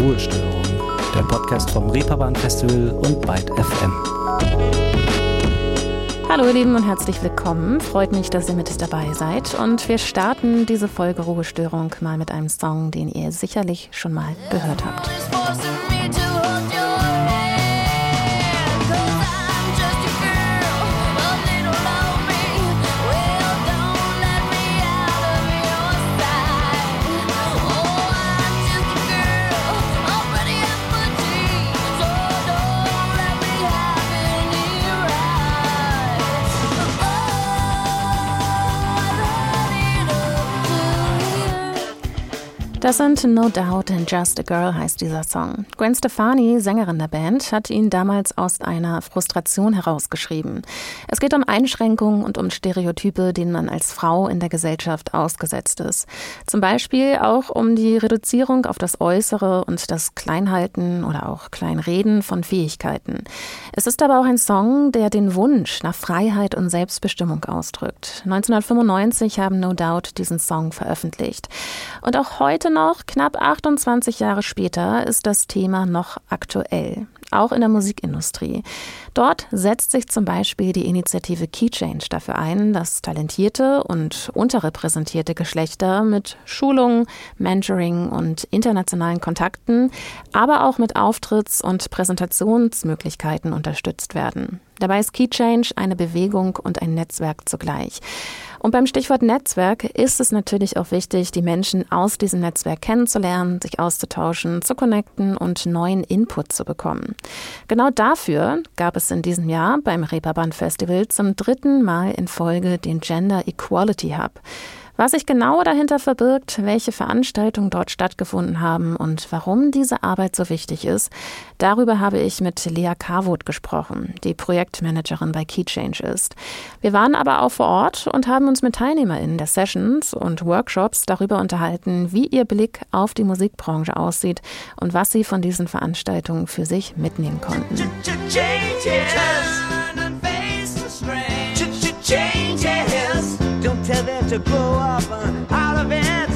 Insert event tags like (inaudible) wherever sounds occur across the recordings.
Ruhestörung, der Podcast vom Reeperbahn Festival und Byte FM. Hallo ihr Lieben und herzlich willkommen. Freut mich, dass ihr mit dabei seid. Und wir starten diese Folge Ruhestörung mal mit einem Song, den ihr sicherlich schon mal gehört habt. Das sind No Doubt and Just a Girl heißt dieser Song. Gwen Stefani, Sängerin der Band, hat ihn damals aus einer Frustration herausgeschrieben. Es geht um Einschränkungen und um Stereotype, denen man als Frau in der Gesellschaft ausgesetzt ist. Zum Beispiel auch um die Reduzierung auf das Äußere und das Kleinhalten oder auch Kleinreden von Fähigkeiten. Es ist aber auch ein Song, der den Wunsch nach Freiheit und Selbstbestimmung ausdrückt. 1995 haben No Doubt diesen Song veröffentlicht. Und auch heute noch, knapp 28 Jahre später, ist das Thema noch aktuell, auch in der Musikindustrie. Dort setzt sich zum Beispiel die Initiative Key Change dafür ein, dass talentierte und unterrepräsentierte Geschlechter mit Schulungen, Mentoring und internationalen Kontakten, aber auch mit Auftritts- und Präsentationsmöglichkeiten unterstützt werden. Dabei ist Key Change eine Bewegung und ein Netzwerk zugleich. Und beim Stichwort Netzwerk ist es natürlich auch wichtig, die Menschen aus diesem Netzwerk kennenzulernen, sich auszutauschen, zu connecten und neuen Input zu bekommen. Genau dafür gab es in diesem Jahr beim Reeperbahn Festival zum dritten Mal in Folge den Gender Equality Hub. Was sich genau dahinter verbirgt, welche Veranstaltungen dort stattgefunden haben und warum diese Arbeit so wichtig ist, darüber habe ich mit Lea Carwood gesprochen, die Projektmanagerin bei KeyChange ist. Wir waren aber auch vor Ort und haben uns mit TeilnehmerInnen der Sessions und Workshops darüber unterhalten, wie ihr Blick auf die Musikbranche aussieht und was sie von diesen Veranstaltungen für sich mitnehmen konnten. tell them to grow up out of it.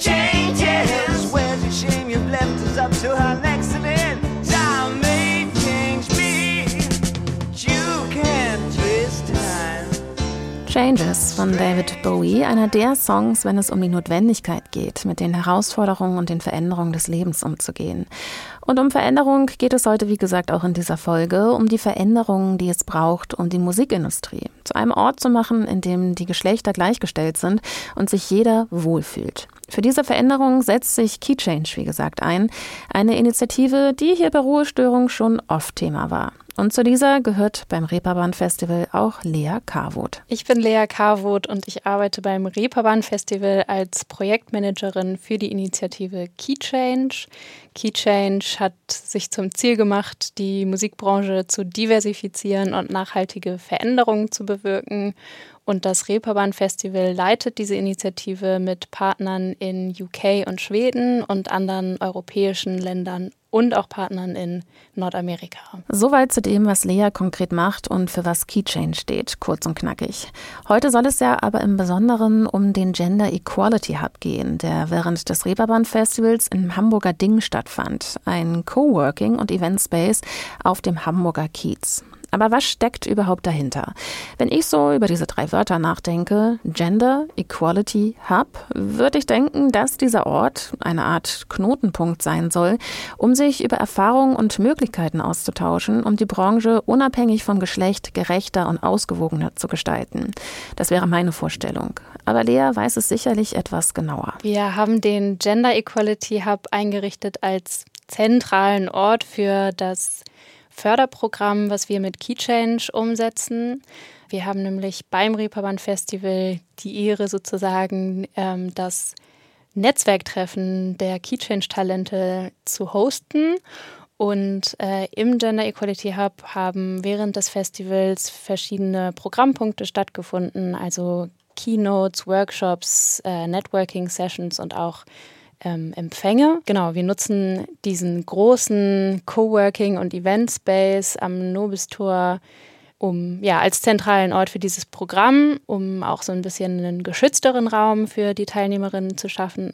Changes. Where's the shame you've left us up to her accident? Time may change me. You can twist time. Changes von David Bowie, einer der Songs, wenn es um die Notwendigkeit geht, mit den Herausforderungen und den Veränderungen des Lebens umzugehen. Und um Veränderung geht es heute, wie gesagt, auch in dieser Folge, um die Veränderungen, die es braucht, um die Musikindustrie zu einem Ort zu machen, in dem die Geschlechter gleichgestellt sind und sich jeder wohlfühlt. Für diese Veränderung setzt sich Key Change, wie gesagt, ein. Eine Initiative, die hier bei Ruhestörung schon oft Thema war. Und zu dieser gehört beim Reeperbahn Festival auch Lea Carwood. Ich bin Lea Carwood und ich arbeite beim Reeperbahn Festival als Projektmanagerin für die Initiative. Key Change hat sich zum Ziel gemacht, die Musikbranche zu diversifizieren und nachhaltige Veränderungen zu bewirken. Und das Reeperbahn Festival leitet diese Initiative mit Partnern in UK und Schweden und anderen europäischen Ländern und auch Partnern in Nordamerika. Soweit zu dem, was Lea konkret macht und für was Keychain steht, kurz und knackig. Heute soll es ja aber im Besonderen um den Gender Equality Hub gehen, der während des Reeperbahn Festivals im Hamburger Ding stattfand. Ein Coworking und Event Space auf dem Hamburger Kiez. Aber was steckt überhaupt dahinter? Wenn ich so über diese drei Wörter nachdenke, Gender, Equality, Hub, würde ich denken, dass dieser Ort eine Art Knotenpunkt sein soll, um sich über Erfahrungen und Möglichkeiten auszutauschen, um die Branche unabhängig vom Geschlecht gerechter und ausgewogener zu gestalten. Das wäre meine Vorstellung. Aber Lea weiß es sicherlich etwas genauer. Wir haben den Gender Equality Hub eingerichtet als zentralen Ort für das Förderprogramm, was wir mit KeyChange umsetzen. Wir haben nämlich beim Reeperbahn Festival die Ehre sozusagen, ähm, das Netzwerktreffen der KeyChange-Talente zu hosten. Und äh, im Gender Equality Hub haben während des Festivals verschiedene Programmpunkte stattgefunden, also Keynotes, Workshops, äh, Networking-Sessions und auch ähm, Empfänge. Genau, wir nutzen diesen großen Coworking- und Event-Space am Nobistor um ja als zentralen Ort für dieses Programm, um auch so ein bisschen einen geschützteren Raum für die Teilnehmerinnen zu schaffen.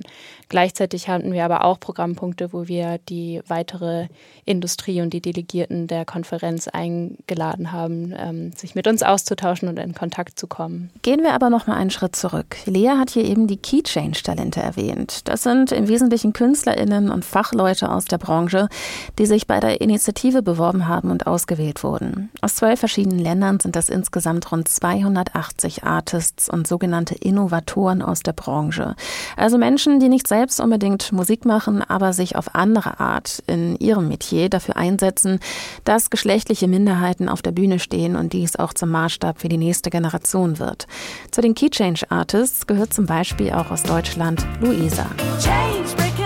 Gleichzeitig hatten wir aber auch Programmpunkte, wo wir die weitere Industrie und die Delegierten der Konferenz eingeladen haben, ähm, sich mit uns auszutauschen und in Kontakt zu kommen. Gehen wir aber noch mal einen Schritt zurück. Lea hat hier eben die Key Change Talente erwähnt. Das sind im Wesentlichen KünstlerInnen und Fachleute aus der Branche, die sich bei der Initiative beworben haben und ausgewählt wurden. Aus zwei verschiedenen verschiedenen Ländern sind das insgesamt rund 280 Artists und sogenannte Innovatoren aus der Branche. Also Menschen, die nicht selbst unbedingt Musik machen, aber sich auf andere Art in ihrem Metier dafür einsetzen, dass geschlechtliche Minderheiten auf der Bühne stehen und dies auch zum Maßstab für die nächste Generation wird. Zu den Key Change Artists gehört zum Beispiel auch aus Deutschland Luisa. Change.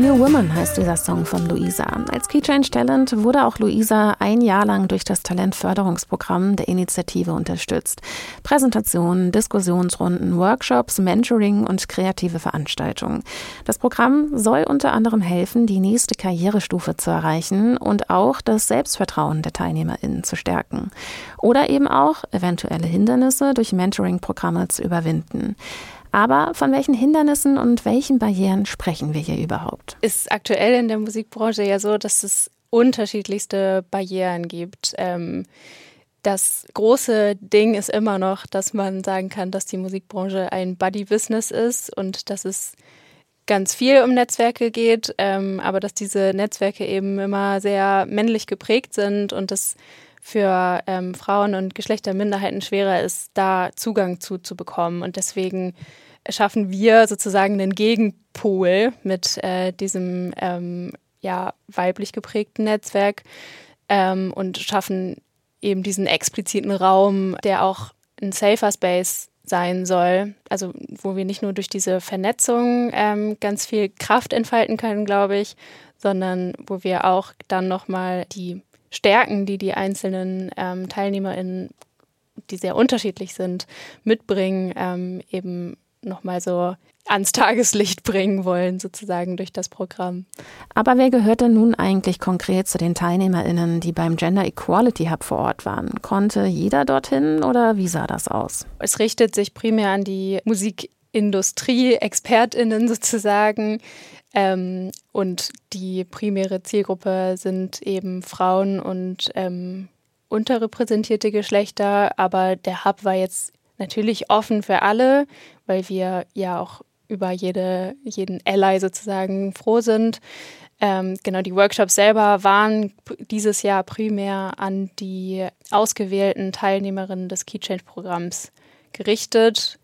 New Woman heißt dieser Song von Luisa. Als Key Change Talent wurde auch Luisa ein Jahr lang durch das Talentförderungsprogramm der Initiative unterstützt. Präsentationen, Diskussionsrunden, Workshops, Mentoring und kreative Veranstaltungen. Das Programm soll unter anderem helfen, die nächste Karrierestufe zu erreichen und auch das Selbstvertrauen der TeilnehmerInnen zu stärken. Oder eben auch eventuelle Hindernisse durch Mentoring-Programme zu überwinden. Aber von welchen Hindernissen und welchen Barrieren sprechen wir hier überhaupt? Ist aktuell in der Musikbranche ja so, dass es unterschiedlichste Barrieren gibt. Ähm, das große Ding ist immer noch, dass man sagen kann, dass die Musikbranche ein Buddy-Business ist und dass es ganz viel um Netzwerke geht, ähm, aber dass diese Netzwerke eben immer sehr männlich geprägt sind und das für ähm, Frauen und Geschlechterminderheiten schwerer ist, da Zugang zu, zu bekommen. Und deswegen schaffen wir sozusagen einen Gegenpol mit äh, diesem ähm, ja, weiblich geprägten Netzwerk ähm, und schaffen eben diesen expliziten Raum, der auch ein safer Space sein soll. Also wo wir nicht nur durch diese Vernetzung ähm, ganz viel Kraft entfalten können, glaube ich, sondern wo wir auch dann nochmal die Stärken, die die einzelnen ähm, TeilnehmerInnen, die sehr unterschiedlich sind, mitbringen, ähm, eben nochmal so ans Tageslicht bringen wollen, sozusagen durch das Programm. Aber wer gehört denn nun eigentlich konkret zu den TeilnehmerInnen, die beim Gender Equality Hub vor Ort waren? Konnte jeder dorthin oder wie sah das aus? Es richtet sich primär an die Musikindustrie, ExpertInnen sozusagen, ähm, und die primäre Zielgruppe sind eben Frauen und ähm, unterrepräsentierte Geschlechter. Aber der Hub war jetzt natürlich offen für alle, weil wir ja auch über jede, jeden Ally sozusagen froh sind. Ähm, genau, die Workshops selber waren dieses Jahr primär an die ausgewählten Teilnehmerinnen des Key Change Programms gerichtet.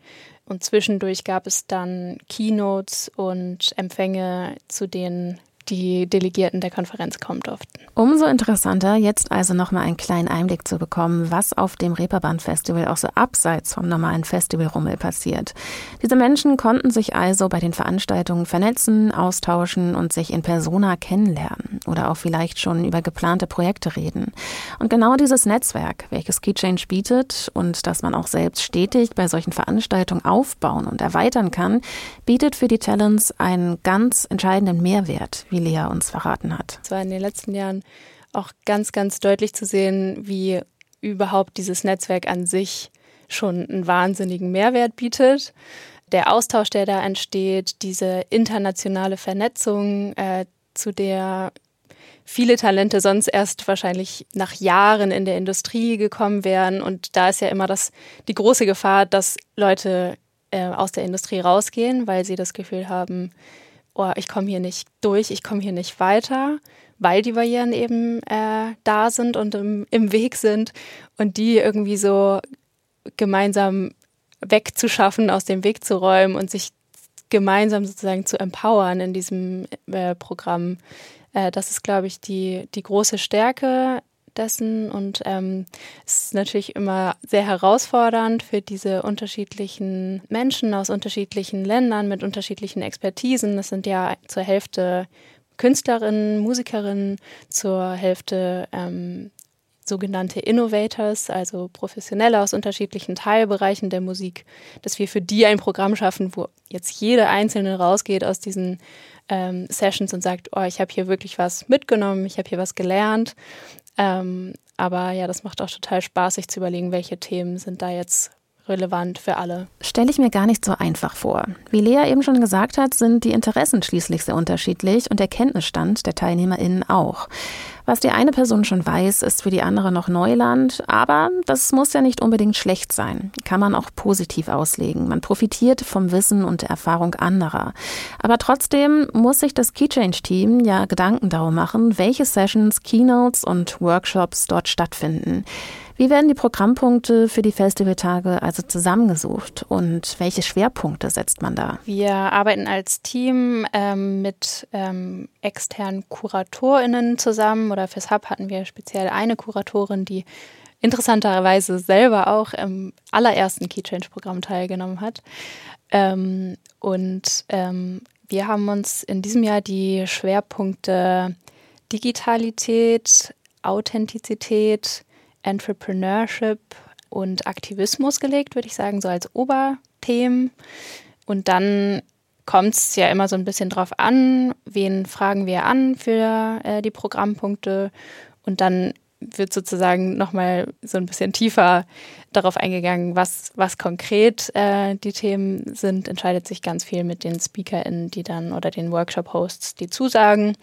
Und zwischendurch gab es dann Keynotes und Empfänge, zu denen die Delegierten der Konferenz kommen durften. Umso interessanter, jetzt also nochmal einen kleinen Einblick zu bekommen, was auf dem Reeperbahn-Festival auch so abseits vom normalen Festivalrummel passiert. Diese Menschen konnten sich also bei den Veranstaltungen vernetzen, austauschen und sich in Persona kennenlernen oder auch vielleicht schon über geplante Projekte reden. Und genau dieses Netzwerk, welches KeyChange bietet und das man auch selbst stetig bei solchen Veranstaltungen aufbauen und erweitern kann, bietet für die Talents einen ganz entscheidenden Mehrwert, wie Lea uns verraten hat. Es war in den letzten Jahren auch ganz, ganz deutlich zu sehen, wie überhaupt dieses Netzwerk an sich schon einen wahnsinnigen Mehrwert bietet. Der Austausch, der da entsteht, diese internationale Vernetzung, äh, zu der viele Talente sonst erst wahrscheinlich nach Jahren in der Industrie gekommen wären. Und da ist ja immer das, die große Gefahr, dass Leute äh, aus der Industrie rausgehen, weil sie das Gefühl haben, oh, ich komme hier nicht durch, ich komme hier nicht weiter, weil die Barrieren eben äh, da sind und im, im Weg sind und die irgendwie so gemeinsam wegzuschaffen, aus dem Weg zu räumen und sich gemeinsam sozusagen zu empowern in diesem äh, Programm. Äh, das ist, glaube ich, die, die große Stärke dessen. Und ähm, es ist natürlich immer sehr herausfordernd für diese unterschiedlichen Menschen aus unterschiedlichen Ländern mit unterschiedlichen Expertisen. Das sind ja zur Hälfte Künstlerinnen, Musikerinnen, zur Hälfte ähm, sogenannte Innovators, also Professionelle aus unterschiedlichen Teilbereichen der Musik, dass wir für die ein Programm schaffen, wo jetzt jede Einzelne rausgeht aus diesen ähm, Sessions und sagt, oh, ich habe hier wirklich was mitgenommen, ich habe hier was gelernt. Ähm, aber ja, das macht auch total Spaß, sich zu überlegen, welche Themen sind da jetzt relevant für alle. Stelle ich mir gar nicht so einfach vor. Wie Lea eben schon gesagt hat, sind die Interessen schließlich sehr unterschiedlich und der Kenntnisstand der TeilnehmerInnen auch. Was die eine Person schon weiß, ist für die andere noch Neuland, aber das muss ja nicht unbedingt schlecht sein. Kann man auch positiv auslegen. Man profitiert vom Wissen und der Erfahrung anderer. Aber trotzdem muss sich das Keychange-Team ja Gedanken darum machen, welche Sessions, Keynotes und Workshops dort stattfinden. Wie werden die Programmpunkte für die Festivaltage also zusammengesucht und welche Schwerpunkte setzt man da? Wir arbeiten als Team ähm, mit ähm, externen KuratorInnen zusammen oder fürs Hub hatten wir speziell eine Kuratorin, die interessanterweise selber auch im allerersten Keychange-Programm teilgenommen hat. Ähm, und ähm, wir haben uns in diesem Jahr die Schwerpunkte Digitalität, Authentizität, Entrepreneurship und Aktivismus gelegt, würde ich sagen, so als Oberthemen. Und dann kommt es ja immer so ein bisschen drauf an, wen fragen wir an für äh, die Programmpunkte. Und dann wird sozusagen nochmal so ein bisschen tiefer darauf eingegangen, was, was konkret äh, die Themen sind, entscheidet sich ganz viel mit den SpeakerInnen, die dann oder den Workshop-Hosts, die zusagen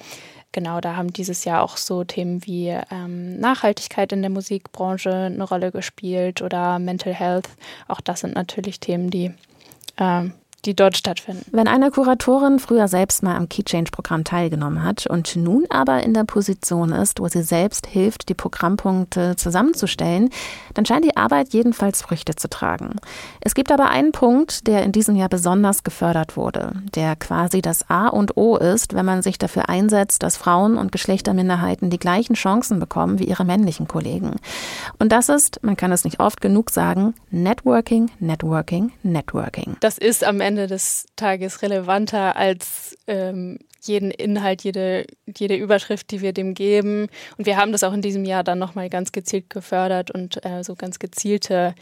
genau, da haben dieses Jahr auch so Themen wie ähm, Nachhaltigkeit in der Musikbranche eine Rolle gespielt oder Mental Health. Auch das sind natürlich Themen, die ähm, die dort stattfinden. Wenn eine Kuratorin früher selbst mal am Keychange-Programm teilgenommen hat und nun aber in der Position ist, wo sie selbst hilft, die Programmpunkte zusammenzustellen, dann scheint die Arbeit jedenfalls Früchte zu tragen. Es gibt aber einen Punkt, der in diesem Jahr besonders gefördert wurde, der quasi das A und O ist, wenn man sich dafür einsetzt, dass Frauen und Geschlechterminderheiten die gleichen Chancen bekommen wie ihre männlichen Kollegen. Und das ist, man kann es nicht oft genug sagen, Networking, Networking, Networking. Das ist am Ende Ende des Tages relevanter als ähm, jeden Inhalt, jede, jede Überschrift, die wir dem geben. Und wir haben das auch in diesem Jahr dann nochmal ganz gezielt gefördert und äh, so ganz gezielte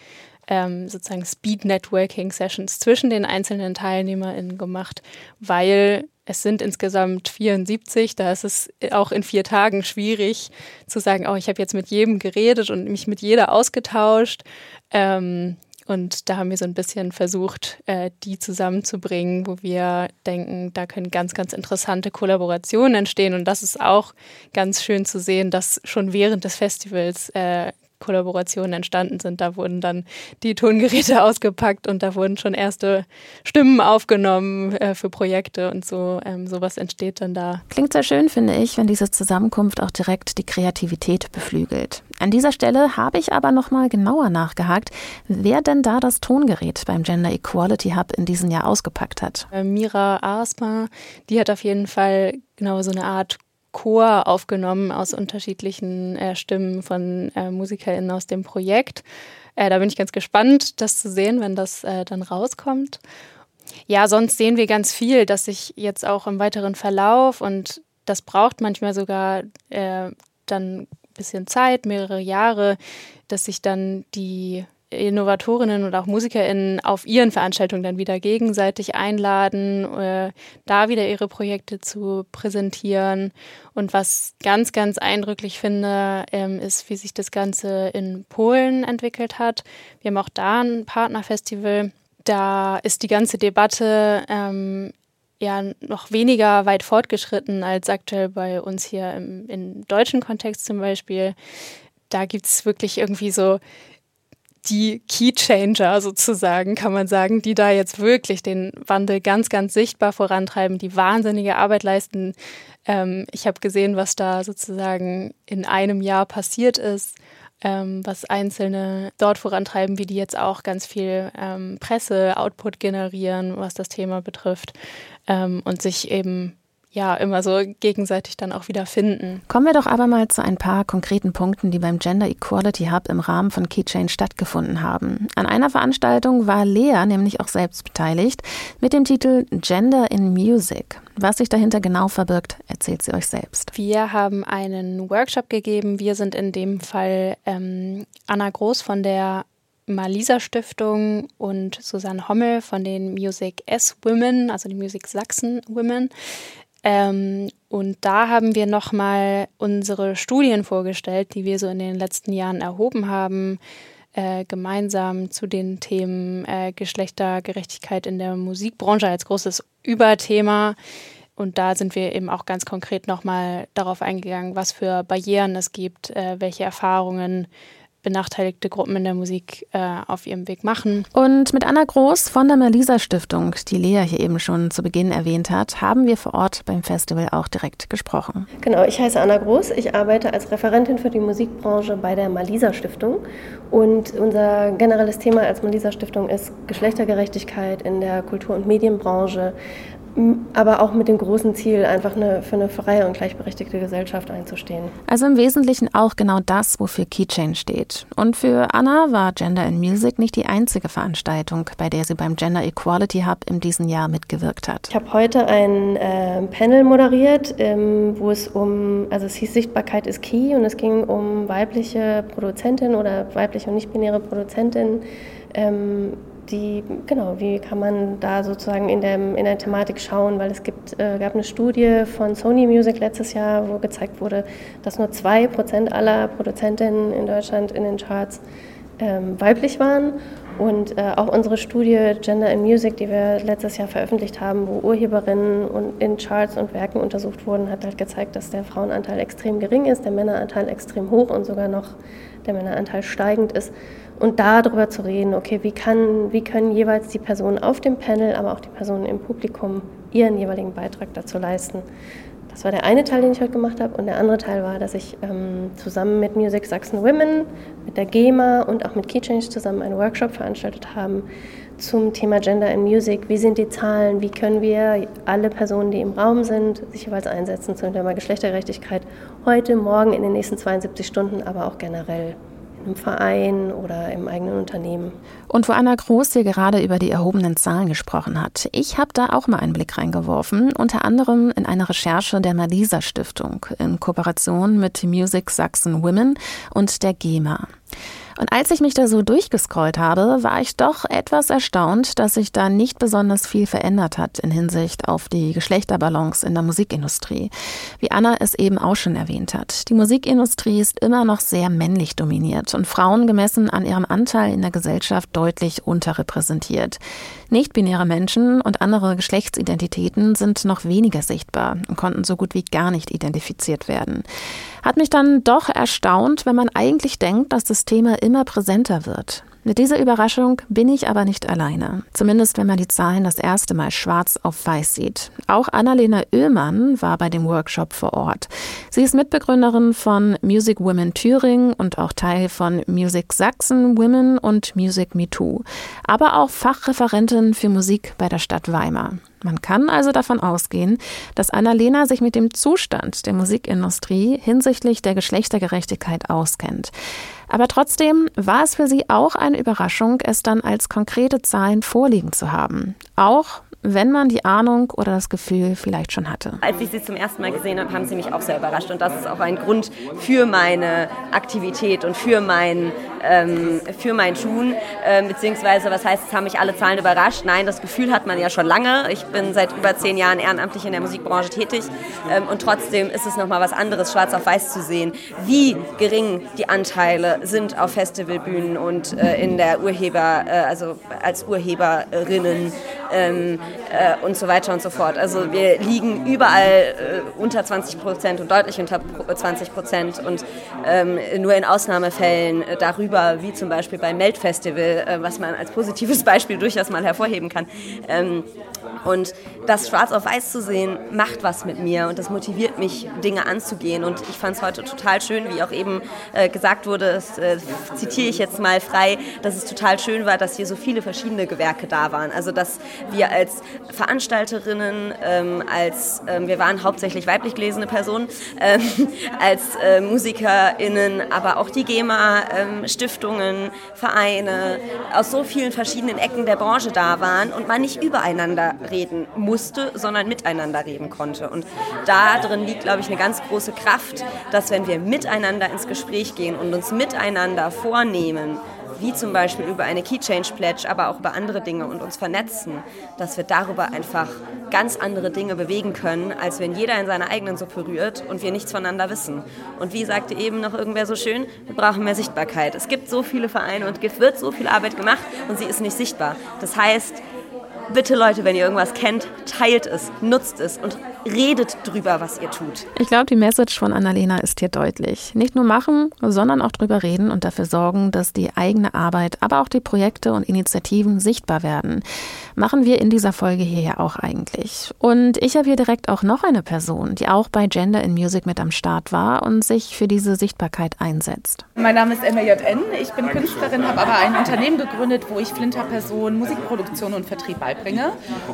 ähm, sozusagen Speed Networking Sessions zwischen den einzelnen TeilnehmerInnen gemacht, weil es sind insgesamt 74, da ist es auch in vier Tagen schwierig zu sagen, oh, ich habe jetzt mit jedem geredet und mich mit jeder ausgetauscht. Ähm, und da haben wir so ein bisschen versucht, äh, die zusammenzubringen, wo wir denken, da können ganz, ganz interessante Kollaborationen entstehen. Und das ist auch ganz schön zu sehen, dass schon während des Festivals äh, Kollaborationen entstanden sind. Da wurden dann die Tongeräte (laughs) ausgepackt und da wurden schon erste Stimmen aufgenommen äh, für Projekte und so. Ähm, sowas entsteht dann da. Klingt sehr schön, finde ich, wenn diese Zusammenkunft auch direkt die Kreativität beflügelt. An dieser Stelle habe ich aber noch mal genauer nachgehakt, wer denn da das Tongerät beim Gender Equality Hub in diesem Jahr ausgepackt hat. Äh, Mira Arsma, die hat auf jeden Fall genau so eine Art Chor aufgenommen aus unterschiedlichen äh, Stimmen von äh, MusikerInnen aus dem Projekt. Äh, da bin ich ganz gespannt, das zu sehen, wenn das äh, dann rauskommt. Ja, sonst sehen wir ganz viel, dass sich jetzt auch im weiteren Verlauf und das braucht manchmal sogar äh, dann ein bisschen Zeit, mehrere Jahre, dass sich dann die Innovatorinnen und auch MusikerInnen auf ihren Veranstaltungen dann wieder gegenseitig einladen, äh, da wieder ihre Projekte zu präsentieren. Und was ganz, ganz eindrücklich finde, ähm, ist, wie sich das Ganze in Polen entwickelt hat. Wir haben auch da ein Partnerfestival. Da ist die ganze Debatte ähm, ja noch weniger weit fortgeschritten als aktuell bei uns hier im, im deutschen Kontext zum Beispiel. Da gibt es wirklich irgendwie so die Keychanger sozusagen, kann man sagen, die da jetzt wirklich den Wandel ganz, ganz sichtbar vorantreiben, die wahnsinnige Arbeit leisten. Ähm, ich habe gesehen, was da sozusagen in einem Jahr passiert ist, ähm, was Einzelne dort vorantreiben, wie die jetzt auch ganz viel ähm, Presse-Output generieren, was das Thema betrifft ähm, und sich eben ja immer so gegenseitig dann auch wieder finden. Kommen wir doch aber mal zu ein paar konkreten Punkten, die beim Gender Equality Hub im Rahmen von Keychain stattgefunden haben. An einer Veranstaltung war Lea nämlich auch selbst beteiligt mit dem Titel Gender in Music. Was sich dahinter genau verbirgt, erzählt sie euch selbst. Wir haben einen Workshop gegeben. Wir sind in dem Fall ähm, Anna Groß von der Malisa Stiftung und Susanne Hommel von den Music S Women, also die Music Sachsen Women. Ähm, und da haben wir nochmal unsere Studien vorgestellt, die wir so in den letzten Jahren erhoben haben, äh, gemeinsam zu den Themen äh, Geschlechtergerechtigkeit in der Musikbranche als großes Überthema. Und da sind wir eben auch ganz konkret nochmal darauf eingegangen, was für Barrieren es gibt, äh, welche Erfahrungen benachteiligte Gruppen in der Musik äh, auf ihrem Weg machen. Und mit Anna Groß von der Malisa Stiftung, die Lea hier eben schon zu Beginn erwähnt hat, haben wir vor Ort beim Festival auch direkt gesprochen. Genau, ich heiße Anna Groß. Ich arbeite als Referentin für die Musikbranche bei der Malisa Stiftung. Und unser generelles Thema als Malisa Stiftung ist Geschlechtergerechtigkeit in der Kultur- und Medienbranche aber auch mit dem großen Ziel, einfach eine, für eine freie und gleichberechtigte Gesellschaft einzustehen. Also im Wesentlichen auch genau das, wofür Keychain steht. Und für Anna war Gender in Music nicht die einzige Veranstaltung, bei der sie beim Gender Equality Hub in diesem Jahr mitgewirkt hat. Ich habe heute ein äh, Panel moderiert, ähm, wo es um, also es hieß Sichtbarkeit ist Key und es ging um weibliche Produzentinnen oder weibliche und nicht-binäre Produzentinnen. Ähm, die, genau, wie kann man da sozusagen in der, in der Thematik schauen, weil es gibt, äh, gab eine Studie von Sony Music letztes Jahr, wo gezeigt wurde, dass nur 2% aller Produzentinnen in Deutschland in den Charts ähm, weiblich waren. Und äh, auch unsere Studie Gender in Music, die wir letztes Jahr veröffentlicht haben, wo Urheberinnen und in Charts und Werken untersucht wurden, hat halt gezeigt, dass der Frauenanteil extrem gering ist, der Männeranteil extrem hoch und sogar noch der Männeranteil steigend ist und darüber zu reden, okay, wie, kann, wie können jeweils die Personen auf dem Panel, aber auch die Personen im Publikum ihren jeweiligen Beitrag dazu leisten. Das war der eine Teil, den ich heute gemacht habe. Und der andere Teil war, dass ich ähm, zusammen mit Music Sachsen Women, mit der GEMA und auch mit Keychange zusammen einen Workshop veranstaltet haben zum Thema Gender in Music. Wie sind die Zahlen? Wie können wir alle Personen, die im Raum sind, sich jeweils einsetzen zum Thema Geschlechtergerechtigkeit heute, morgen, in den nächsten 72 Stunden, aber auch generell im Verein oder im eigenen Unternehmen. Und wo Anna Groß hier gerade über die erhobenen Zahlen gesprochen hat, ich habe da auch mal einen Blick reingeworfen, unter anderem in eine Recherche der Malisa Stiftung in Kooperation mit Music Sachsen Women und der GEMA. Und als ich mich da so durchgescrollt habe, war ich doch etwas erstaunt, dass sich da nicht besonders viel verändert hat in Hinsicht auf die Geschlechterbalance in der Musikindustrie. Wie Anna es eben auch schon erwähnt hat. Die Musikindustrie ist immer noch sehr männlich dominiert und Frauen gemessen an ihrem Anteil in der Gesellschaft deutlich unterrepräsentiert. Nicht-binäre Menschen und andere Geschlechtsidentitäten sind noch weniger sichtbar und konnten so gut wie gar nicht identifiziert werden. Hat mich dann doch erstaunt, wenn man eigentlich denkt, dass das Thema immer präsenter wird. Mit dieser Überraschung bin ich aber nicht alleine. Zumindest wenn man die Zahlen das erste Mal schwarz auf weiß sieht. Auch Annalena Oehlmann war bei dem Workshop vor Ort. Sie ist Mitbegründerin von Music Women Thüringen und auch Teil von Music Sachsen Women und Music Me Too. Aber auch Fachreferentin für Musik bei der Stadt Weimar. Man kann also davon ausgehen, dass Annalena sich mit dem Zustand der Musikindustrie hinsichtlich der Geschlechtergerechtigkeit auskennt. Aber trotzdem war es für sie auch eine Überraschung, es dann als konkrete Zahlen vorliegen zu haben. Auch wenn man die Ahnung oder das Gefühl vielleicht schon hatte. Als ich sie zum ersten Mal gesehen habe, haben sie mich auch sehr überrascht. Und das ist auch ein Grund für meine Aktivität und für mein, ähm, für mein Tun. Ähm, beziehungsweise, was heißt, es haben mich alle Zahlen überrascht? Nein, das Gefühl hat man ja schon lange. Ich bin seit über zehn Jahren ehrenamtlich in der Musikbranche tätig. Ähm, und trotzdem ist es nochmal was anderes, schwarz auf weiß zu sehen, wie gering die Anteile sind auf Festivalbühnen und äh, in der Urheber, äh, also als Urheberinnen. Ähm, äh, und so weiter und so fort. Also wir liegen überall äh, unter 20 Prozent und deutlich unter 20 Prozent und ähm, nur in Ausnahmefällen äh, darüber, wie zum Beispiel beim Melt-Festival, äh, was man als positives (laughs) Beispiel durchaus mal hervorheben kann. Ähm, und das schwarz auf weiß zu sehen, macht was mit mir und das motiviert mich, Dinge anzugehen. Und ich fand es heute total schön, wie auch eben äh, gesagt wurde, das äh, zitiere ich jetzt mal frei, dass es total schön war, dass hier so viele verschiedene Gewerke da waren. Also dass wir als Veranstalterinnen, ähm, als ähm, wir waren hauptsächlich weiblich gelesene Personen, ähm, (laughs) als äh, MusikerInnen, aber auch die GEMA, ähm, Stiftungen, Vereine aus so vielen verschiedenen Ecken der Branche da waren und man nicht übereinander reden musste, sondern miteinander reden konnte. Und da drin liegt, glaube ich, eine ganz große Kraft, dass wenn wir miteinander ins Gespräch gehen und uns miteinander vornehmen, wie zum Beispiel über eine Key Change Pledge, aber auch über andere Dinge und uns vernetzen, dass wir darüber einfach ganz andere Dinge bewegen können, als wenn jeder in seiner eigenen Suppe rührt und wir nichts voneinander wissen. Und wie sagte eben noch irgendwer so schön, wir brauchen mehr Sichtbarkeit. Es gibt so viele Vereine und es wird so viel Arbeit gemacht und sie ist nicht sichtbar. Das heißt, bitte Leute, wenn ihr irgendwas kennt, teilt es, nutzt es und redet drüber, was ihr tut. Ich glaube, die Message von Annalena ist hier deutlich. Nicht nur machen, sondern auch drüber reden und dafür sorgen, dass die eigene Arbeit, aber auch die Projekte und Initiativen sichtbar werden. Machen wir in dieser Folge hier ja auch eigentlich. Und ich habe hier direkt auch noch eine Person, die auch bei Gender in Music mit am Start war und sich für diese Sichtbarkeit einsetzt. Mein Name ist MJN, ich bin Künstlerin, habe aber ein Unternehmen gegründet, wo ich Flinterpersonen Musikproduktion und Vertrieb beibringe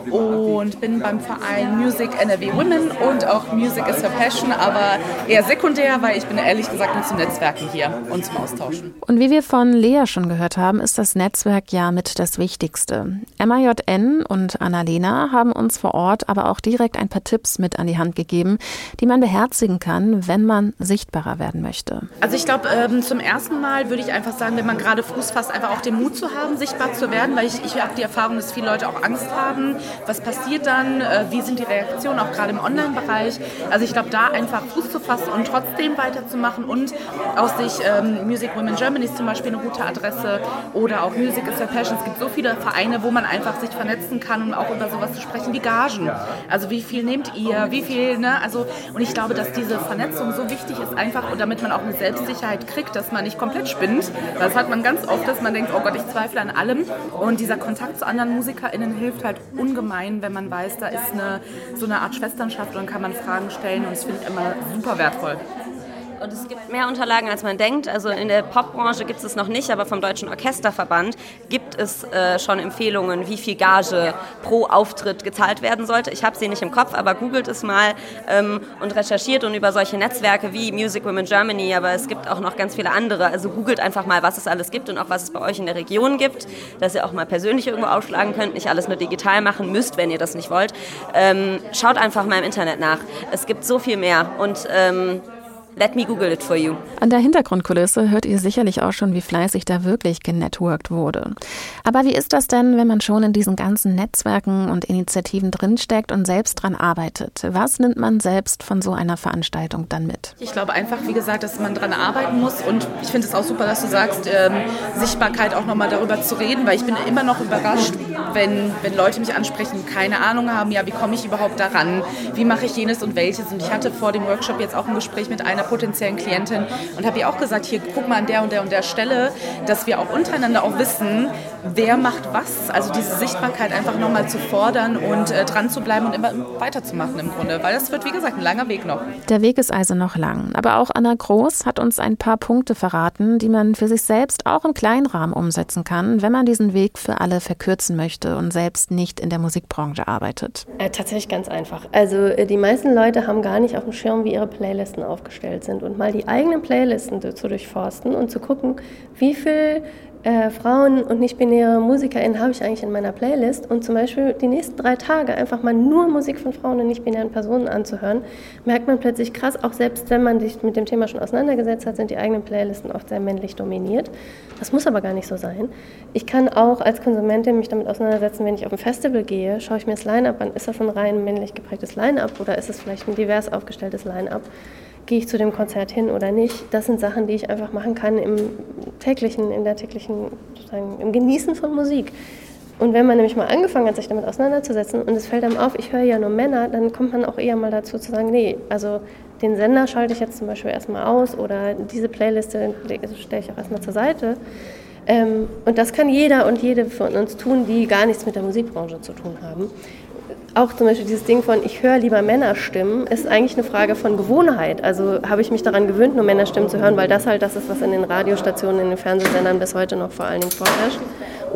und bin beim Verein Music NRW Women und auch Music is her Passion, aber eher sekundär, weil ich bin ehrlich gesagt nur zum Netzwerken hier und zum Austauschen. Und wie wir von Lea schon gehört haben, ist das Netzwerk ja mit das Wichtigste. MAJN und Annalena haben uns vor Ort aber auch direkt ein paar Tipps mit an die Hand gegeben, die man beherzigen kann, wenn man sichtbarer werden möchte. Also ich glaube, ähm, zum ersten Mal würde ich einfach sagen, wenn man gerade Fuß fasst, einfach auch den Mut zu haben, sichtbar zu werden, weil ich, ich habe die Erfahrung, dass viele Leute auch Angst haben. Was passiert dann? Äh, wie sind die Reaktionen, auch gerade gerade im Online-Bereich. Also ich glaube, da einfach Fuß zu fassen und trotzdem weiterzumachen und aus sich ähm, Music Women Germany ist zum Beispiel eine gute Adresse oder auch Music is your Passion. Es gibt so viele Vereine, wo man einfach sich vernetzen kann und auch über sowas zu sprechen wie Gagen. Also wie viel nehmt ihr, wie viel, ne? Also und ich glaube, dass diese Vernetzung so wichtig ist einfach damit man auch eine Selbstsicherheit kriegt, dass man nicht komplett spinnt. Das hat man ganz oft, dass man denkt, oh Gott, ich zweifle an allem. Und dieser Kontakt zu anderen MusikerInnen hilft halt ungemein, wenn man weiß, da ist eine, so eine Art Schwester Schwesternschaft und dann kann man Fragen stellen und das finde ich immer super wertvoll. Und es gibt mehr Unterlagen, als man denkt. Also in der Popbranche gibt es es noch nicht, aber vom Deutschen Orchesterverband gibt es äh, schon Empfehlungen, wie viel Gage pro Auftritt gezahlt werden sollte. Ich habe sie nicht im Kopf, aber googelt es mal ähm, und recherchiert und über solche Netzwerke wie Music Women Germany, aber es gibt auch noch ganz viele andere. Also googelt einfach mal, was es alles gibt und auch was es bei euch in der Region gibt, dass ihr auch mal persönlich irgendwo aufschlagen könnt, nicht alles nur digital machen müsst, wenn ihr das nicht wollt. Ähm, schaut einfach mal im Internet nach. Es gibt so viel mehr und ähm, Let me Google it for you. An der Hintergrundkulisse hört ihr sicherlich auch schon, wie fleißig da wirklich genetworked wurde. Aber wie ist das denn, wenn man schon in diesen ganzen Netzwerken und Initiativen drinsteckt und selbst dran arbeitet? Was nimmt man selbst von so einer Veranstaltung dann mit? Ich glaube einfach, wie gesagt, dass man dran arbeiten muss und ich finde es auch super, dass du sagst, ähm, Sichtbarkeit auch nochmal darüber zu reden, weil ich bin immer noch überrascht, wenn, wenn Leute mich ansprechen, keine Ahnung haben, ja, wie komme ich überhaupt daran? Wie mache ich jenes und welches? Und ich hatte vor dem Workshop jetzt auch ein Gespräch mit einer potenziellen Klientin und habe ihr auch gesagt, hier guck mal an der und der und der Stelle, dass wir auch untereinander auch wissen, wer macht was. Also diese Sichtbarkeit einfach nochmal zu fordern und äh, dran zu bleiben und immer weiterzumachen im Grunde, weil das wird, wie gesagt, ein langer Weg noch. Der Weg ist also noch lang. Aber auch Anna Groß hat uns ein paar Punkte verraten, die man für sich selbst auch im kleinen Rahmen umsetzen kann, wenn man diesen Weg für alle verkürzen möchte und selbst nicht in der Musikbranche arbeitet. Äh, tatsächlich ganz einfach. Also äh, die meisten Leute haben gar nicht auf dem Schirm, wie ihre Playlisten aufgestellt sind und mal die eigenen Playlisten zu durchforsten und zu gucken, wie viel äh, Frauen und nicht-binäre MusikerInnen habe ich eigentlich in meiner Playlist und zum Beispiel die nächsten drei Tage einfach mal nur Musik von Frauen und nicht-binären Personen anzuhören, merkt man plötzlich krass, auch selbst wenn man sich mit dem Thema schon auseinandergesetzt hat, sind die eigenen Playlisten oft sehr männlich dominiert. Das muss aber gar nicht so sein. Ich kann auch als Konsumentin mich damit auseinandersetzen, wenn ich auf ein Festival gehe, schaue ich mir das Line-Up an, ist das ein rein männlich geprägtes Line-Up oder ist es vielleicht ein divers aufgestelltes Line-Up? Gehe ich zu dem Konzert hin oder nicht. Das sind Sachen, die ich einfach machen kann im täglichen, in der täglichen, sozusagen im Genießen von Musik. Und wenn man nämlich mal angefangen hat, sich damit auseinanderzusetzen und es fällt einem auf, ich höre ja nur Männer, dann kommt man auch eher mal dazu zu sagen, nee, also den Sender schalte ich jetzt zum Beispiel erstmal aus oder diese Playliste stelle ich auch erstmal zur Seite. Ähm, und das kann jeder und jede von uns tun, die gar nichts mit der Musikbranche zu tun haben auch zum Beispiel dieses Ding von, ich höre lieber Männerstimmen, ist eigentlich eine Frage von Gewohnheit. Also habe ich mich daran gewöhnt, nur Männerstimmen zu hören, weil das halt das ist, was in den Radiostationen, in den Fernsehsendern bis heute noch vor allen Dingen vorherrscht.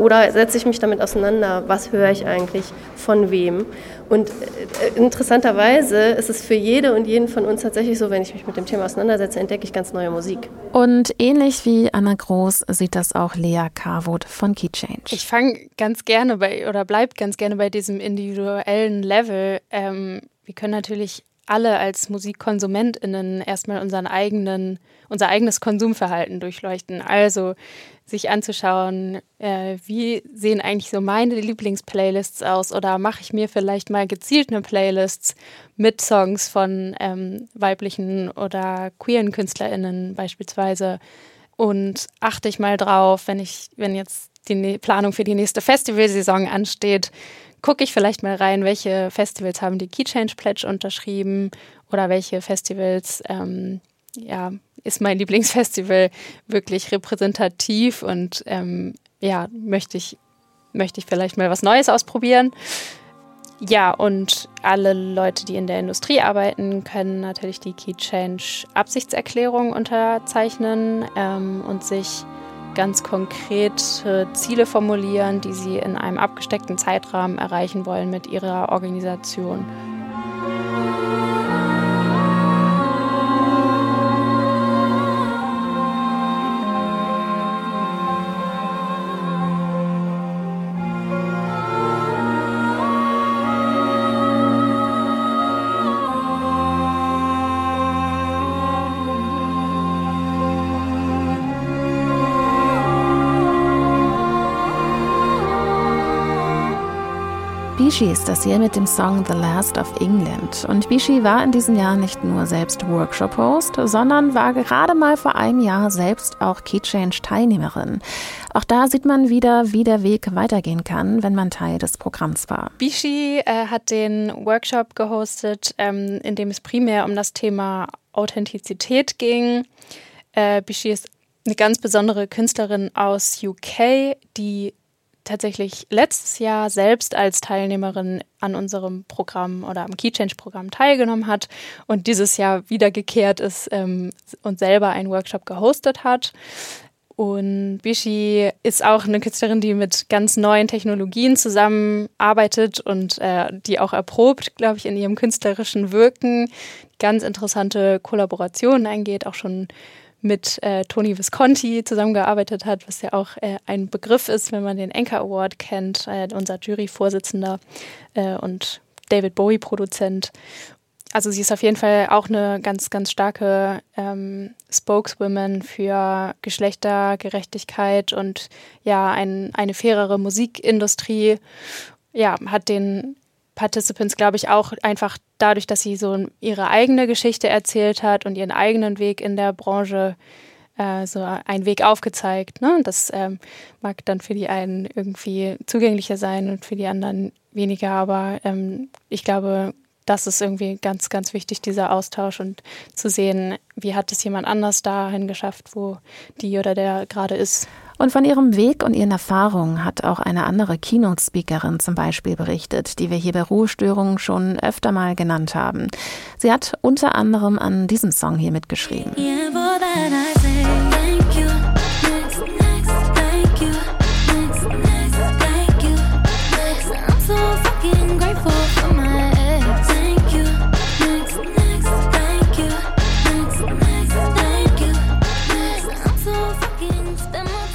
Oder setze ich mich damit auseinander, was höre ich eigentlich von wem. Und äh, interessanterweise ist es für jede und jeden von uns tatsächlich so, wenn ich mich mit dem Thema auseinandersetze, entdecke ich ganz neue Musik. Und ähnlich wie Anna Groß sieht das auch Lea Carwood von Key Change. Ich fange ganz gerne bei oder bleib ganz gerne bei diesem individuellen Level. Ähm, wir können natürlich alle als MusikkonsumentInnen erstmal unseren eigenen, unser eigenes Konsumverhalten durchleuchten. Also sich anzuschauen, äh, wie sehen eigentlich so meine Lieblingsplaylists aus oder mache ich mir vielleicht mal gezielt eine Playlist mit Songs von ähm, weiblichen oder queeren KünstlerInnen beispielsweise und achte ich mal drauf, wenn ich, wenn jetzt die Planung für die nächste Festivalsaison ansteht, gucke ich vielleicht mal rein, welche Festivals haben die Key Change Pledge unterschrieben oder welche Festivals ähm, ja, ist mein (laughs) Lieblingsfestival wirklich repräsentativ und ähm, ja, möchte ich, möchte ich vielleicht mal was Neues ausprobieren. Ja, und alle Leute, die in der Industrie arbeiten, können natürlich die Key Change Absichtserklärung unterzeichnen ähm, und sich ganz konkrete Ziele formulieren, die sie in einem abgesteckten Zeitrahmen erreichen wollen mit ihrer Organisation. Bishi ist das hier mit dem Song The Last of England. Und Bishi war in diesem Jahr nicht nur selbst Workshop-Host, sondern war gerade mal vor einem Jahr selbst auch Keychange-Teilnehmerin. Auch da sieht man wieder, wie der Weg weitergehen kann, wenn man Teil des Programms war. Bishi äh, hat den Workshop gehostet, ähm, in dem es primär um das Thema Authentizität ging. Äh, Bishi ist eine ganz besondere Künstlerin aus UK, die tatsächlich letztes Jahr selbst als Teilnehmerin an unserem Programm oder am Keychange-Programm teilgenommen hat und dieses Jahr wiedergekehrt ist ähm, und selber einen Workshop gehostet hat. Und Bishi ist auch eine Künstlerin, die mit ganz neuen Technologien zusammenarbeitet und äh, die auch erprobt, glaube ich, in ihrem künstlerischen Wirken ganz interessante Kollaborationen eingeht, auch schon mit äh, Tony Visconti zusammengearbeitet hat, was ja auch äh, ein Begriff ist, wenn man den Anchor Award kennt, äh, unser Juryvorsitzender äh, und David Bowie-Produzent. Also sie ist auf jeden Fall auch eine ganz, ganz starke ähm, Spokeswoman für Geschlechtergerechtigkeit und ja, ein, eine fairere Musikindustrie. Ja, hat den Participants, glaube ich, auch einfach dadurch, dass sie so ihre eigene Geschichte erzählt hat und ihren eigenen Weg in der Branche äh, so einen Weg aufgezeigt. Ne? Das ähm, mag dann für die einen irgendwie zugänglicher sein und für die anderen weniger, aber ähm, ich glaube, das ist irgendwie ganz, ganz wichtig, dieser Austausch und zu sehen, wie hat es jemand anders dahin geschafft, wo die oder der gerade ist. Und von ihrem Weg und ihren Erfahrungen hat auch eine andere Keynote-Speakerin zum Beispiel berichtet, die wir hier bei Ruhestörungen schon öfter mal genannt haben. Sie hat unter anderem an diesem Song hier mitgeschrieben. Yeah,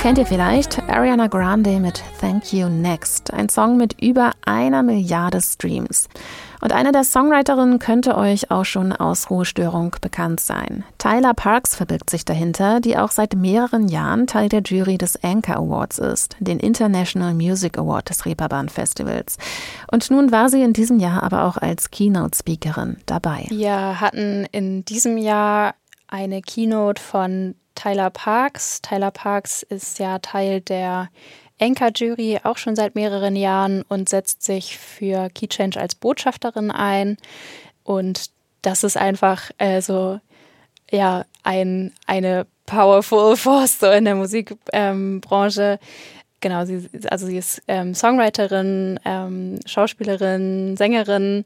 Kennt ihr vielleicht Ariana Grande mit Thank You Next, ein Song mit über einer Milliarde Streams. Und eine der Songwriterinnen könnte euch auch schon aus Ruhestörung bekannt sein. Tyler Parks verbirgt sich dahinter, die auch seit mehreren Jahren Teil der Jury des Anchor Awards ist, den International Music Award des Reeperbahn Festivals. Und nun war sie in diesem Jahr aber auch als Keynote-Speakerin dabei. Wir hatten in diesem Jahr eine Keynote von Tyler Parks. Tyler Parks ist ja Teil der Anchor-Jury auch schon seit mehreren Jahren und setzt sich für Key Change als Botschafterin ein. Und das ist einfach äh, so, ja, ein, eine powerful (laughs) force so in der Musikbranche. Ähm, genau, sie, also sie ist ähm, Songwriterin, ähm, Schauspielerin, Sängerin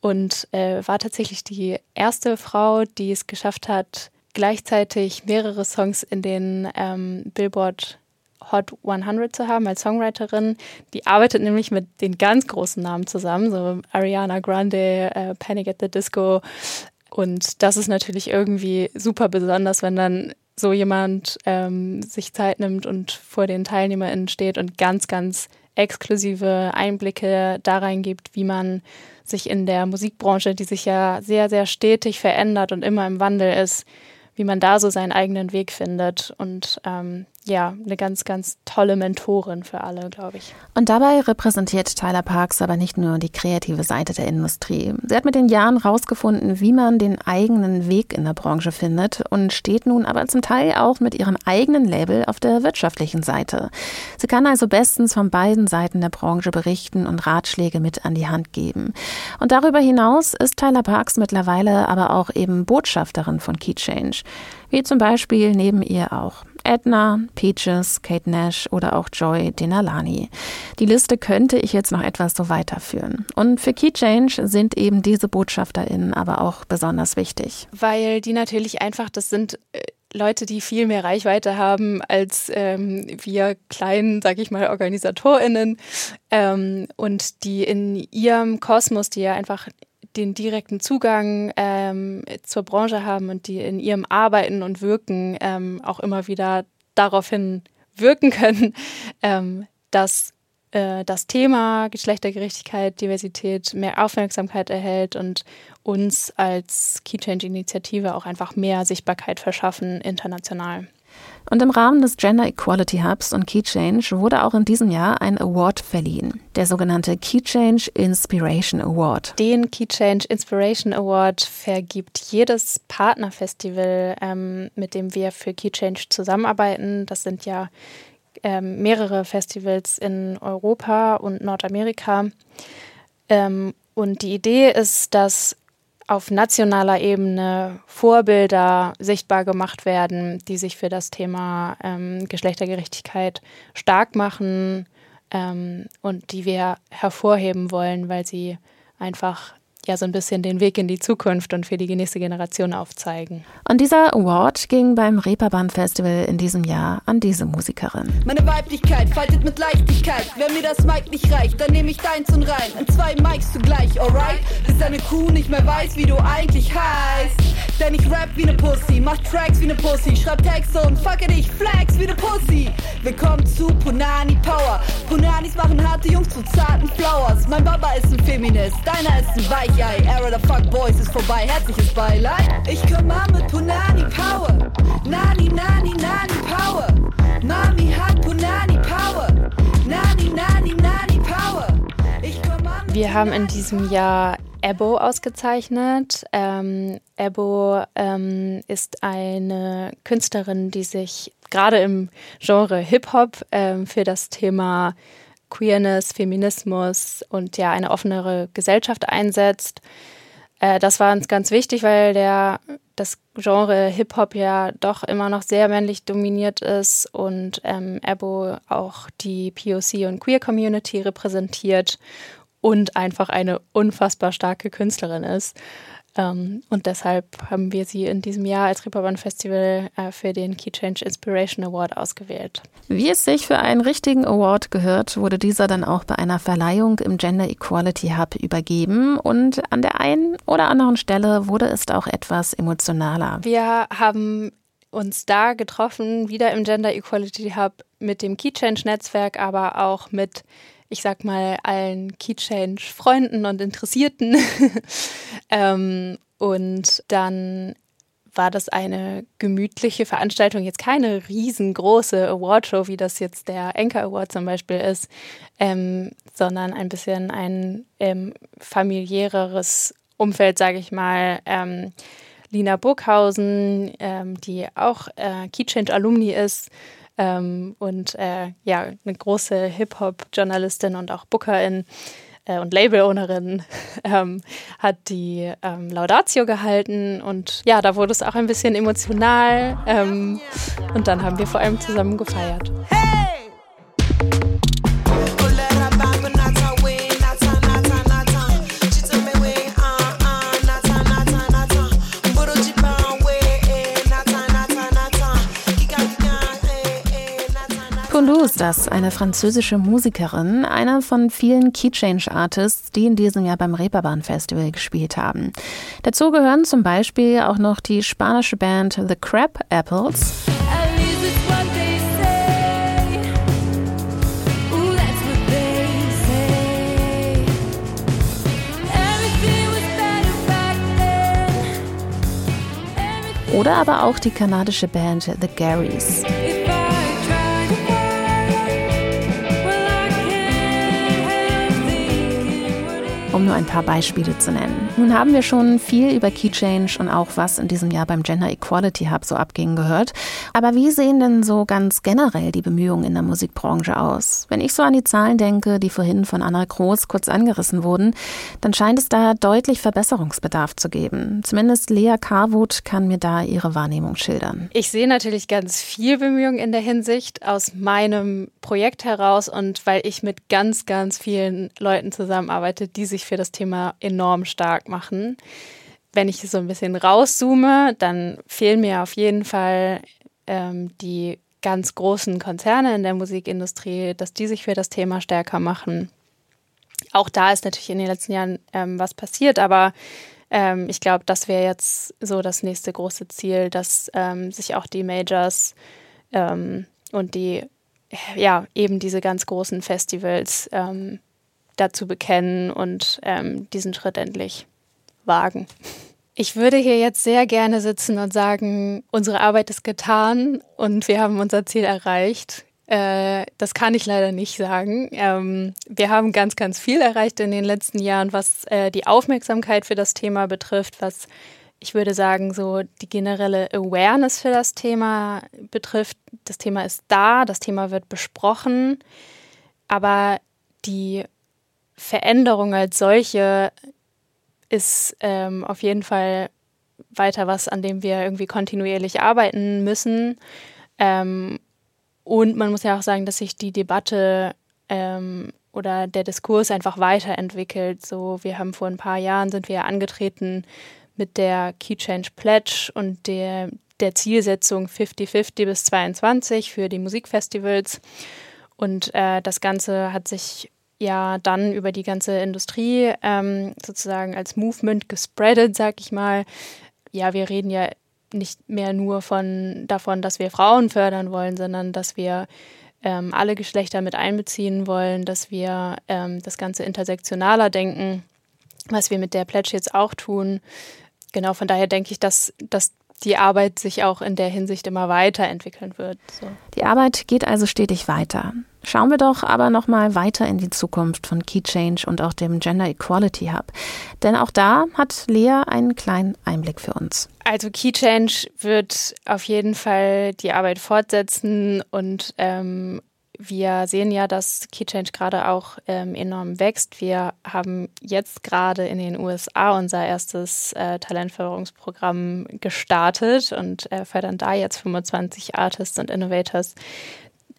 und äh, war tatsächlich die erste Frau, die es geschafft hat, gleichzeitig mehrere Songs in den ähm, Billboard Hot 100 zu haben als Songwriterin. Die arbeitet nämlich mit den ganz großen Namen zusammen, so Ariana Grande, äh, Panic at the Disco. Und das ist natürlich irgendwie super besonders, wenn dann so jemand ähm, sich Zeit nimmt und vor den TeilnehmerInnen steht und ganz, ganz exklusive Einblicke da reingibt, wie man sich in der Musikbranche, die sich ja sehr, sehr stetig verändert und immer im Wandel ist, wie man da so seinen eigenen Weg findet. Und ähm, ja, eine ganz, ganz tolle Mentorin für alle, glaube ich. Und dabei repräsentiert Tyler Parks aber nicht nur die kreative Seite der Industrie. Sie hat mit den Jahren herausgefunden, wie man den eigenen Weg in der Branche findet und steht nun aber zum Teil auch mit ihrem eigenen Label auf der wirtschaftlichen Seite. Sie kann also bestens von beiden Seiten der Branche berichten und Ratschläge mit an die Hand geben. Und darüber hinaus ist Tyler Parks mittlerweile aber auch eben Botschafterin von Key Change. Wie zum Beispiel neben ihr auch Edna, Peaches, Kate Nash oder auch Joy Denalani. Die Liste könnte ich jetzt noch etwas so weiterführen. Und für Key Change sind eben diese BotschafterInnen aber auch besonders wichtig. Weil die natürlich einfach, das sind äh, Leute, die viel mehr Reichweite haben als ähm, wir kleinen, sag ich mal, OrganisatorInnen ähm, und die in ihrem Kosmos, die ja einfach den direkten Zugang ähm, zur Branche haben und die in ihrem Arbeiten und Wirken ähm, auch immer wieder daraufhin wirken können, (laughs) ähm, dass äh, das Thema Geschlechtergerechtigkeit, Diversität mehr Aufmerksamkeit erhält und uns als Key Change Initiative auch einfach mehr Sichtbarkeit verschaffen international. Und im Rahmen des Gender Equality Hubs und Key Change wurde auch in diesem Jahr ein Award verliehen, der sogenannte Key Change Inspiration Award. Den Key Change Inspiration Award vergibt jedes Partnerfestival, ähm, mit dem wir für Key Change zusammenarbeiten. Das sind ja ähm, mehrere Festivals in Europa und Nordamerika. Ähm, und die Idee ist, dass auf nationaler Ebene Vorbilder sichtbar gemacht werden, die sich für das Thema ähm, Geschlechtergerechtigkeit stark machen ähm, und die wir hervorheben wollen, weil sie einfach ja so ein bisschen den Weg in die Zukunft und für die nächste Generation aufzeigen. Und dieser Award ging beim Reeperbahn Festival in diesem Jahr an diese Musikerin. Meine Weiblichkeit faltet mit Leichtigkeit. Wenn mir das Mic nicht reicht, dann nehme ich deins und rein. In zwei Mics zugleich, alright? Bis deine Kuh nicht mehr weiß, wie du eigentlich heißt. Denn ich rap wie ne Pussy, mach Tracks wie ne Pussy, schreib Texte und fucke dich flex wie ne Pussy. Willkommen zu Punani Power. Punanis machen harte Jungs zu zarten Flowers. Mein Baba ist ein Feminist, deiner ist ein Weich. Weichei. Era der Fuck Boys ist vorbei, herzliches Beileid. Ich komm an mit Punani Power. Nani, Nani, Nani Power. Mami hat Punani Power. Wir haben in diesem Jahr Ebo ausgezeichnet. Ähm, Ebo ähm, ist eine Künstlerin, die sich gerade im Genre Hip-Hop ähm, für das Thema Queerness, Feminismus und ja eine offenere Gesellschaft einsetzt. Äh, das war uns ganz wichtig, weil der, das Genre Hip-Hop ja doch immer noch sehr männlich dominiert ist und ähm, Ebo auch die POC und Queer Community repräsentiert und einfach eine unfassbar starke Künstlerin ist. Ähm, und deshalb haben wir sie in diesem Jahr als Reeperbahn Festival äh, für den Key Change Inspiration Award ausgewählt. Wie es sich für einen richtigen Award gehört, wurde dieser dann auch bei einer Verleihung im Gender Equality Hub übergeben und an der einen oder anderen Stelle wurde es auch etwas emotionaler. Wir haben uns da getroffen, wieder im Gender Equality Hub mit dem Key Change Netzwerk, aber auch mit ich sag mal, allen Keychange-Freunden und Interessierten. (laughs) ähm, und dann war das eine gemütliche Veranstaltung, jetzt keine riesengroße Awardshow, wie das jetzt der Anchor Award zum Beispiel ist, ähm, sondern ein bisschen ein ähm, familiäreres Umfeld, sage ich mal. Ähm, Lina Burghausen, ähm, die auch äh, Keychange-Alumni ist, ähm, und äh, ja, eine große Hip-Hop-Journalistin und auch Bookerin äh, und Label-Ownerin (laughs) ähm, hat die ähm, Laudatio gehalten und ja, da wurde es auch ein bisschen emotional ähm, und dann haben wir vor allem zusammen gefeiert. Hey! Das, eine französische Musikerin, einer von vielen Keychange-Artists, die in diesem Jahr beim Reeperbahn Festival gespielt haben. Dazu gehören zum Beispiel auch noch die spanische Band The Crab Apples. Oder aber auch die kanadische Band The Garys. Um nur ein paar Beispiele zu nennen. Nun haben wir schon viel über Key Change und auch was in diesem Jahr beim Gender Equality Hub so abging gehört. Aber wie sehen denn so ganz generell die Bemühungen in der Musikbranche aus? Wenn ich so an die Zahlen denke, die vorhin von Anna Groß kurz angerissen wurden, dann scheint es da deutlich Verbesserungsbedarf zu geben. Zumindest Lea Carwood kann mir da ihre Wahrnehmung schildern. Ich sehe natürlich ganz viel Bemühungen in der Hinsicht aus meinem Projekt heraus und weil ich mit ganz, ganz vielen Leuten zusammenarbeite, die sich für das Thema enorm stark machen. Wenn ich so ein bisschen rauszoome, dann fehlen mir auf jeden Fall ähm, die ganz großen Konzerne in der Musikindustrie, dass die sich für das Thema stärker machen. Auch da ist natürlich in den letzten Jahren ähm, was passiert, aber ähm, ich glaube, das wäre jetzt so das nächste große Ziel, dass ähm, sich auch die Majors ähm, und die, ja, eben diese ganz großen Festivals ähm, dazu bekennen und ähm, diesen Schritt endlich wagen. Ich würde hier jetzt sehr gerne sitzen und sagen, unsere Arbeit ist getan und wir haben unser Ziel erreicht. Äh, das kann ich leider nicht sagen. Ähm, wir haben ganz, ganz viel erreicht in den letzten Jahren, was äh, die Aufmerksamkeit für das Thema betrifft, was ich würde sagen, so die generelle Awareness für das Thema betrifft. Das Thema ist da, das Thema wird besprochen, aber die Veränderung als solche ist ähm, auf jeden Fall weiter was, an dem wir irgendwie kontinuierlich arbeiten müssen. Ähm, und man muss ja auch sagen, dass sich die Debatte ähm, oder der Diskurs einfach weiterentwickelt. So, wir haben vor ein paar Jahren sind wir angetreten mit der Key Change Pledge und der, der Zielsetzung 50-50 bis 22 für die Musikfestivals. Und äh, das Ganze hat sich ja dann über die ganze Industrie ähm, sozusagen als Movement gespreadet, sag ich mal. Ja, wir reden ja nicht mehr nur von davon, dass wir Frauen fördern wollen, sondern dass wir ähm, alle Geschlechter mit einbeziehen wollen, dass wir ähm, das Ganze intersektionaler denken, was wir mit der Pledge jetzt auch tun. Genau, von daher denke ich, dass, dass die Arbeit sich auch in der Hinsicht immer weiterentwickeln wird. So. Die Arbeit geht also stetig weiter. Schauen wir doch aber noch mal weiter in die Zukunft von Key Change und auch dem Gender Equality Hub. Denn auch da hat Lea einen kleinen Einblick für uns. Also Key Change wird auf jeden Fall die Arbeit fortsetzen und ähm, wir sehen ja, dass KeyChange gerade auch ähm, enorm wächst. Wir haben jetzt gerade in den USA unser erstes äh, Talentförderungsprogramm gestartet und äh, fördern da jetzt 25 Artists und Innovators.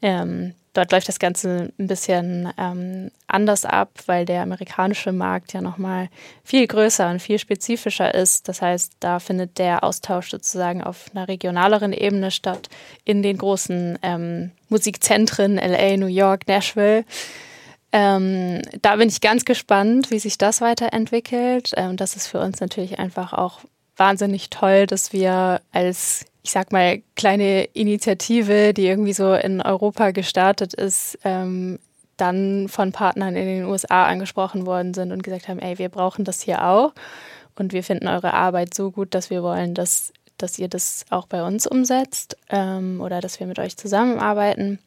Ähm, Dort läuft das Ganze ein bisschen ähm, anders ab, weil der amerikanische Markt ja nochmal viel größer und viel spezifischer ist. Das heißt, da findet der Austausch sozusagen auf einer regionaleren Ebene statt, in den großen ähm, Musikzentren LA, New York, Nashville. Ähm, da bin ich ganz gespannt, wie sich das weiterentwickelt. Ähm, das ist für uns natürlich einfach auch wahnsinnig toll, dass wir als ich sag mal, kleine Initiative, die irgendwie so in Europa gestartet ist, ähm, dann von Partnern in den USA angesprochen worden sind und gesagt haben, ey, wir brauchen das hier auch und wir finden eure Arbeit so gut, dass wir wollen, dass, dass ihr das auch bei uns umsetzt ähm, oder dass wir mit euch zusammenarbeiten.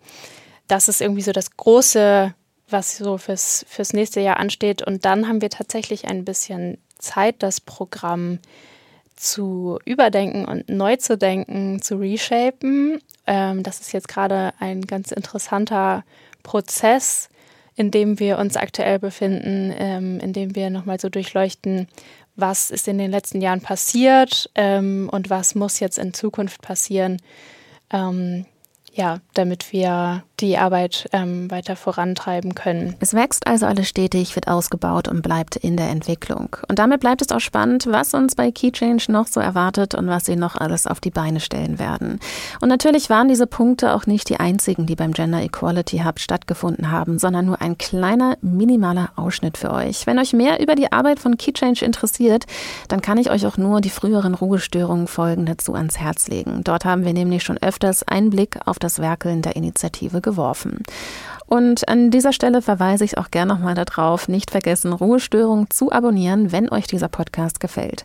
Das ist irgendwie so das Große, was so fürs, fürs nächste Jahr ansteht. Und dann haben wir tatsächlich ein bisschen Zeit, das Programm zu überdenken und neu zu denken, zu reshapen. Ähm, das ist jetzt gerade ein ganz interessanter Prozess, in dem wir uns aktuell befinden, ähm, in dem wir nochmal so durchleuchten, was ist in den letzten Jahren passiert ähm, und was muss jetzt in Zukunft passieren, ähm, ja, damit wir die Arbeit ähm, weiter vorantreiben können. Es wächst also alles stetig, wird ausgebaut und bleibt in der Entwicklung. Und damit bleibt es auch spannend, was uns bei Keychange noch so erwartet und was sie noch alles auf die Beine stellen werden. Und natürlich waren diese Punkte auch nicht die einzigen, die beim Gender Equality Hub stattgefunden haben, sondern nur ein kleiner, minimaler Ausschnitt für euch. Wenn euch mehr über die Arbeit von Keychange interessiert, dann kann ich euch auch nur die früheren Ruhestörungen Folgen dazu ans Herz legen. Dort haben wir nämlich schon öfters einen Blick auf das Werkeln der Initiative geworfen. Und an dieser Stelle verweise ich auch gerne nochmal darauf, nicht vergessen, Ruhestörung zu abonnieren, wenn euch dieser Podcast gefällt.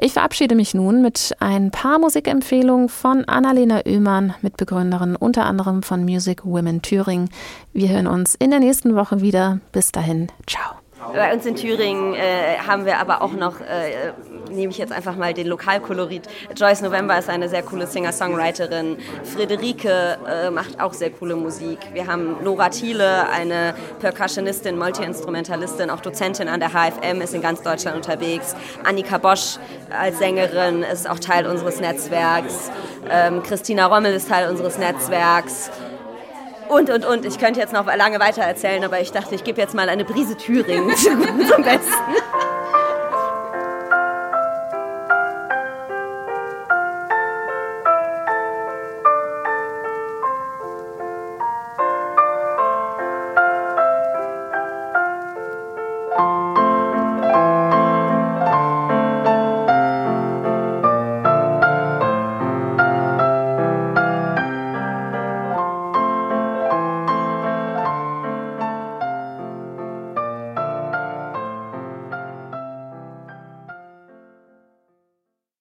Ich verabschiede mich nun mit ein paar Musikempfehlungen von Annalena Oehmann, Mitbegründerin unter anderem von Music Women Thüringen. Wir hören uns in der nächsten Woche wieder. Bis dahin, ciao. Bei uns in Thüringen äh, haben wir aber auch noch, äh, nehme ich jetzt einfach mal den Lokalkolorit. Joyce November ist eine sehr coole Singer-Songwriterin. Friederike äh, macht auch sehr coole Musik. Wir haben Nora Thiele, eine Percussionistin, Multi-Instrumentalistin, auch Dozentin an der HFM, ist in ganz Deutschland unterwegs. Annika Bosch als Sängerin ist auch Teil unseres Netzwerks. Ähm, Christina Rommel ist Teil unseres Netzwerks. Und, und, und. Ich könnte jetzt noch lange weiter erzählen, aber ich dachte, ich gebe jetzt mal eine Brise Thüringen (laughs) zum Besten.